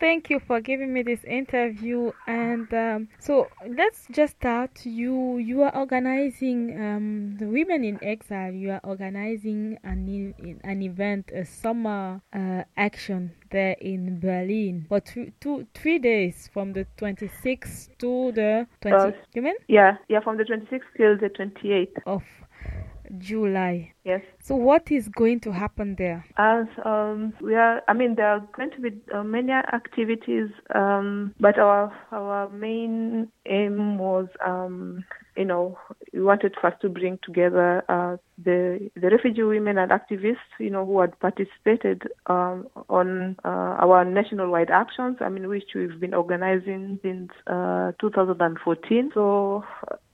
Thank you for giving me this interview. And um, so let's just start. You you are organizing um, the Women in Exile. You are organizing an an event, a summer uh, action there in Berlin for two, two, three days from the 26th to the 20. Uh, you mean? Yeah, yeah, from the 26th till the 28th of July. Yes. So what is going to happen there? As um, we are, I mean, there are going to be uh, many activities, um, but our our main aim was, um, you know, we wanted first to bring together uh, the the refugee women and activists, you know, who had participated um, on uh, our national-wide actions. I mean, which we've been organizing since uh, 2014. So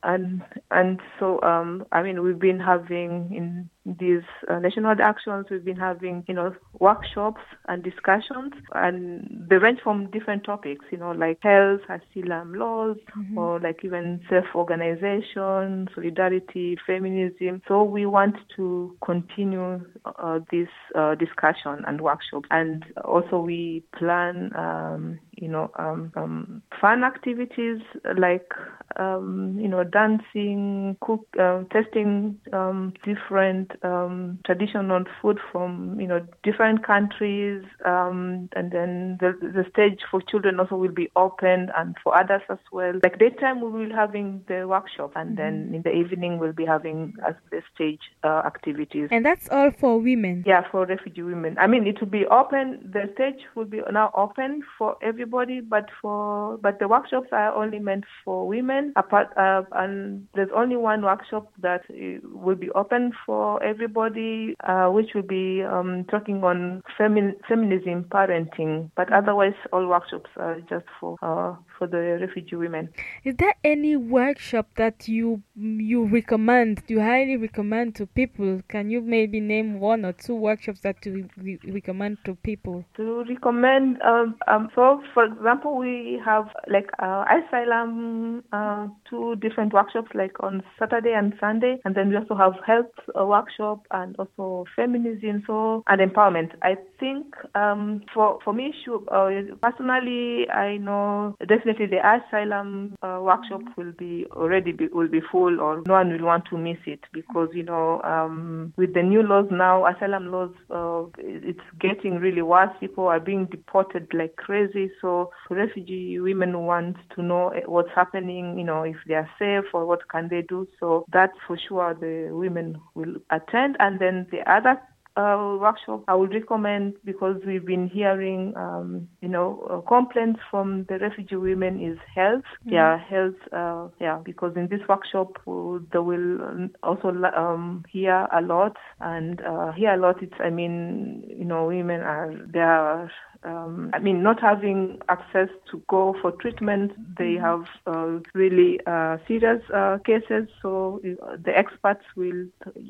and and so um, I mean we've been having in these uh, national actions. We've been having you know workshops and discussions and they range from different topics you know like health asylum laws mm-hmm. or like even self-organization solidarity feminism. So we want to continue uh, this uh, discussion and workshop. And also we plan um, you know, um, um, fun activities like, um, you know, dancing, cook, uh, testing um, different um, traditional food from, you know, different countries. Um, and then the, the stage for children also will be open and for others as well. Like daytime, we will be having the workshop and then mm-hmm. in the evening, we'll be having as the stage uh, activities. And that's all for women? Yeah, for refugee women. I mean, it will be open, the stage will be now open for every everybody, but for but the workshops are only meant for women. Apart uh, and there's only one workshop that will be open for everybody, uh, which will be um, talking on femi- feminism, parenting. But otherwise, all workshops are just for uh, for the refugee women. Is there any workshop that you you recommend? You highly recommend to people? Can you maybe name one or two workshops that you re- recommend to people? To recommend, um, um, so for example, we have like uh, asylum, uh, two different workshops, like on Saturday and Sunday, and then we also have health uh, workshop and also feminism, so and empowerment. I think um, for for me, uh, personally, I know definitely the asylum uh, workshop will be already be, will be full, or no one will want to miss it because you know um, with the new laws now, asylum laws, uh, it's getting really worse. People are being deported like crazy. So refugee women want to know what's happening, you know, if they are safe or what can they do. So that for sure the women will attend. And then the other uh, workshop I would recommend because we've been hearing, um, you know, uh, complaints from the refugee women is health. Mm-hmm. Yeah, health. Uh, yeah, because in this workshop uh, they will also um, hear a lot and uh, hear a lot. It's I mean, you know, women are they are um, I mean, not having access to go for treatment, they mm-hmm. have uh, really uh, serious uh, cases. So uh, the experts will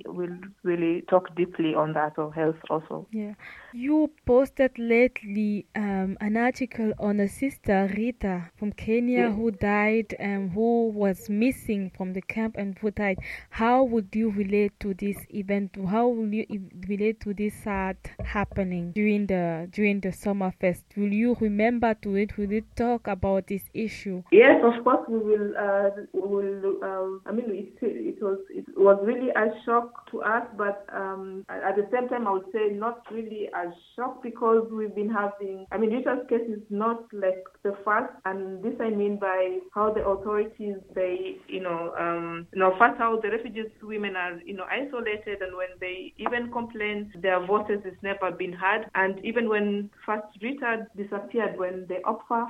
will really talk deeply on that or health also. Yeah, you posted lately um, an article on a sister Rita from Kenya who died and who was missing from the camp and who died. How would you relate to this event? How will you relate to this sad happening during the during the summer? Fest. Will you remember to it? Will you talk about this issue? Yes, of course we will. Uh, we will. Um, I mean, it, it was it was really a shock to us, but um, at the same time, I would say not really a shock because we've been having. I mean, Rita's case is not like the first, and this I mean by how the authorities they, you know, um, you know, first how the refugees women are, you know, isolated, and when they even complain, their voices is never been heard, and even when first Rita disappeared when the OPFA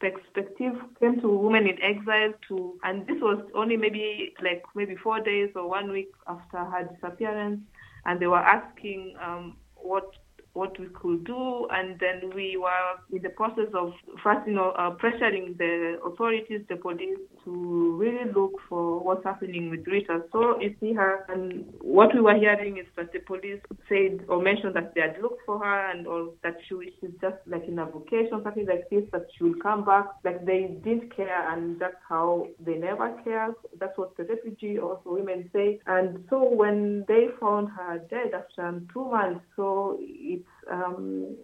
perspective came to women in exile to and this was only maybe like maybe four days or one week after her disappearance. And they were asking um, what what we could do, and then we were in the process of first, you know, uh, pressuring the authorities, the police, to really look for what's happening with Rita. So you see her, and what we were hearing is that the police said or mentioned that they had looked for her, and or that she she's just like in a vocation, something like this, that she will come back. Like they didn't care, and that's how they never care. That's what the refugee also women say. And so when they found her dead after two months, so it's um,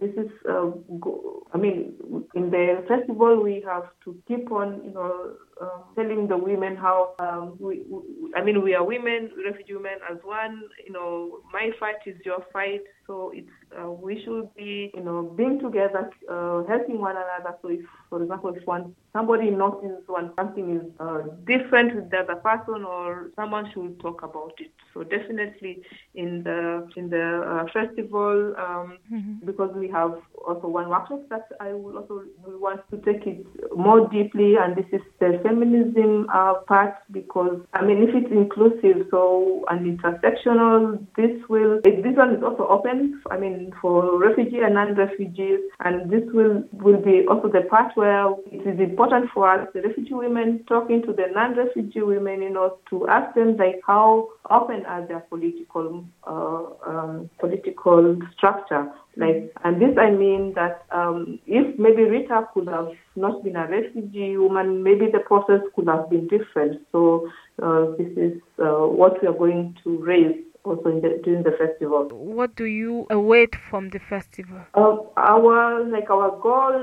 this is, uh, go, I mean, in the festival we have to keep on, you know, uh, telling the women how um, we, we, I mean, we are women, refugee women as one. You know, my fight is your fight. So it's uh, we should be, you know, being together, uh, helping one another. So if, for example, if one somebody notices when something is uh, different with the other person, or someone should talk about it. So definitely in the in the uh, festival, um, mm-hmm. because we have also one workshop that I will also we want to take it more deeply, and this is the feminism uh, part because I mean if it's inclusive so and intersectional, this will this one is also open. I mean for refugee and non-refugees, and this will will be also the part where it is important for us, the refugee women, talking to the non-refugee women, you know, to ask them like how open are their political uh, um, political structure like, and this I mean that um, if maybe Rita could have not been a refugee woman, maybe the process could have been different. So uh, this is uh, what we are going to raise also the, during the festival. What do you await from the festival? Uh, our like our goal,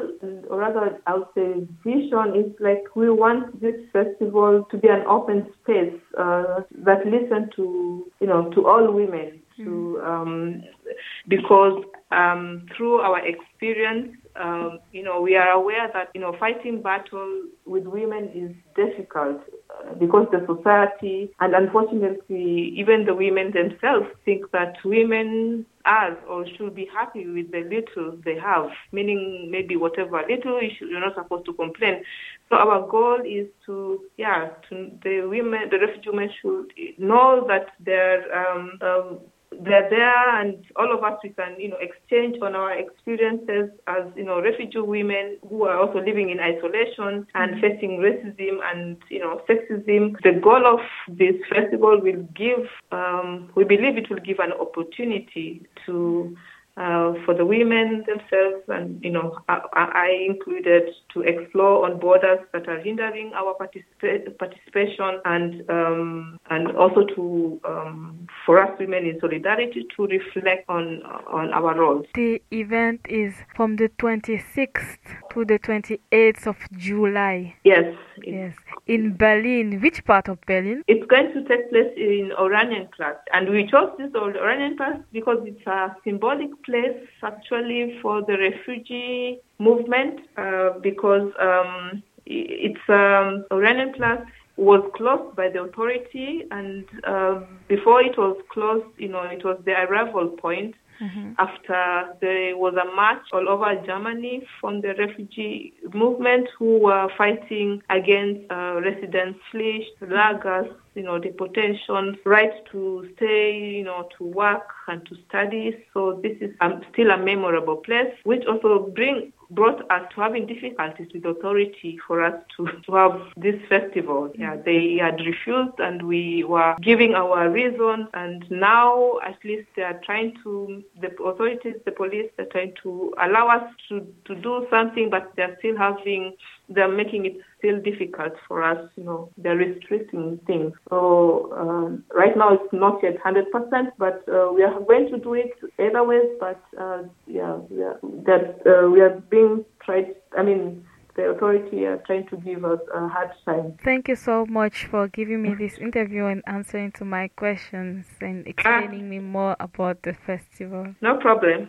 or rather, I would say vision, is like we want this festival to be an open space uh, that listen to you know to all women. Mm. To um, because um, through our experience, um, you know, we are aware that, you know, fighting battle with women is difficult because the society and unfortunately even the women themselves think that women are or should be happy with the little they have, meaning maybe whatever little you're not supposed to complain. So our goal is to, yeah, to the women, the refugee women should know that their um, um, they're there and all of us we can you know exchange on our experiences as you know refugee women who are also living in isolation and mm-hmm. facing racism and you know sexism the goal of this festival will give um, we believe it will give an opportunity to uh, for the women themselves, and you know, I, I, included to explore on borders that are hindering our participa- participation, and um, and also to um, for us women in solidarity to reflect on on our roles. The event is from the 26th to the 28th of July. Yes. Yes. In Berlin. Which part of Berlin? It's going to take place in Oranienplatz, and we chose this Oranienplatz because it's a symbolic place actually for the refugee movement uh, because um, it's um, Oranienplatz was closed by the authority and uh, before it was closed you know it was the arrival point mm-hmm. after there was a march all over Germany from the refugee movement who were fighting against uh, residence fleet, lagers, you know, deportations, right to stay, you know, to work and to study. So this is um, still a memorable place, which also bring brought us to having difficulties with authority for us to, to have this festival. Yeah, mm-hmm. they had refused and we were giving our reasons and now at least they are trying to, the authorities, the police, they're trying to allow us to, to do something but they're still having, they're making it still difficult for us, you know, they're restricting things. So um, right now it's not yet 100%, but uh, we are going to do it either ways, but uh, yeah, we are, that, uh, we are being tried, I mean, the authority are trying to give us a hard time. Thank you so much for giving me this interview and answering to my questions and explaining me more about the festival. No problem.